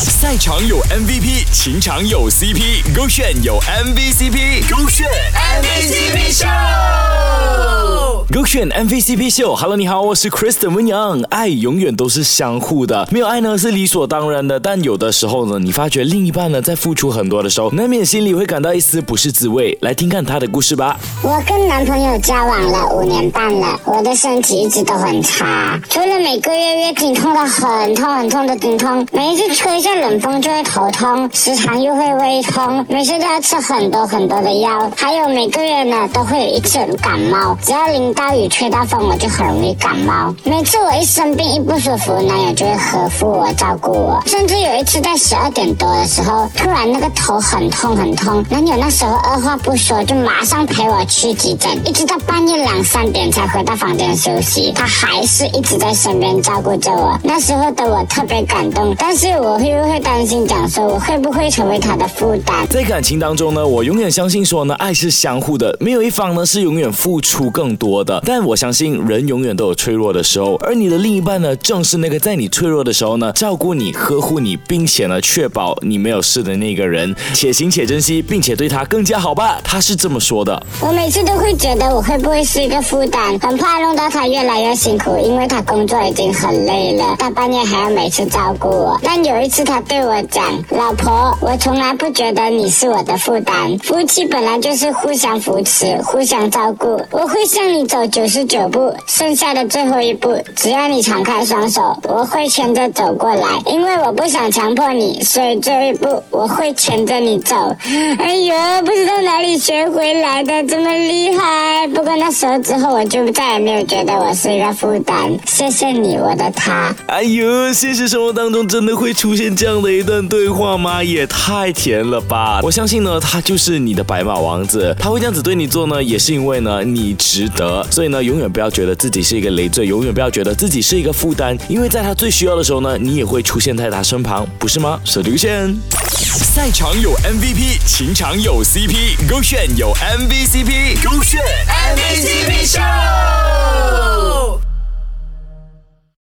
赛场有 MVP，情场有 CP，勾选有 MVCp，勾选 MVCp 秀。勾选 MVCp 秀，Hello，你好，我是 Kristen 温阳。爱永远都是相互的，没有爱呢是理所当然的，但有的时候呢，你发觉另一半呢在付出很多的时候，难免心里会感到一丝不是滋味。来听看他的故事吧。我跟男朋友交往了五年半了，我的身体一直都很差，除了每个月月经痛到很痛很痛的经痛，每一次吹一下冷风就会头痛，时常又会胃痛，每次都要吃很多很多的药，还有每个月呢都会有一次感冒，只要淋到雨吹到风，我就很容易感冒。每次我一生病一不舒服，男友就会呵护我照顾我，甚至有一次在十二点多的时候，突然那个头很痛很痛，男友那时候二话不说就马上陪我去急诊，一直到半夜两三点才回到房间休息，他还是一直在身边照顾着我。那时候的我特别感动，但是我会不会担心讲说我会不会成为他的负担？在感情当中呢，我永远相信说呢，爱是相互的，没有一方呢是永远付出更多的。但我相信人永远都有脆弱的时候，而你的另一半呢，正是那个在你脆弱的时候呢，照顾你、呵护你，并且呢，确保你没有事的那个人。且行且珍惜，并且对他更加好吧。他是这么说的。我每次都会觉得我会不会是一个负担，很怕弄到他越来越辛苦，因为他工作已经很累了，大半夜还要每次照顾我。但有一次他对我讲：“老婆，我从来不觉得你是我的负担，夫妻本来就是互相扶持、互相照顾。我会向你走九十九步，剩下的最后一步，只要你敞开双手，我会牵着走过来。因为我不想强迫你，所以这一步我会牵着你走。哎呦，不知道哪里学回来的这么厉害。不过那时候之后，我就再也没有觉得我是一个负担。谢谢你，我的他。哎呦，现实生活当中真的会出现这样的一段对话吗？也太甜了吧！我相信呢，他就是你的白马王子，他会这样子对你做呢，也是因为呢，你值得。所以呢，永远不要觉得自己是一个累赘，永远不要觉得自己是一个负担，因为在他最需要的时候呢，你也会出现在他身旁，不是吗？手留线。赛场有 MVP，情场有 CP，勾选有 MVCp，勾选 MVP。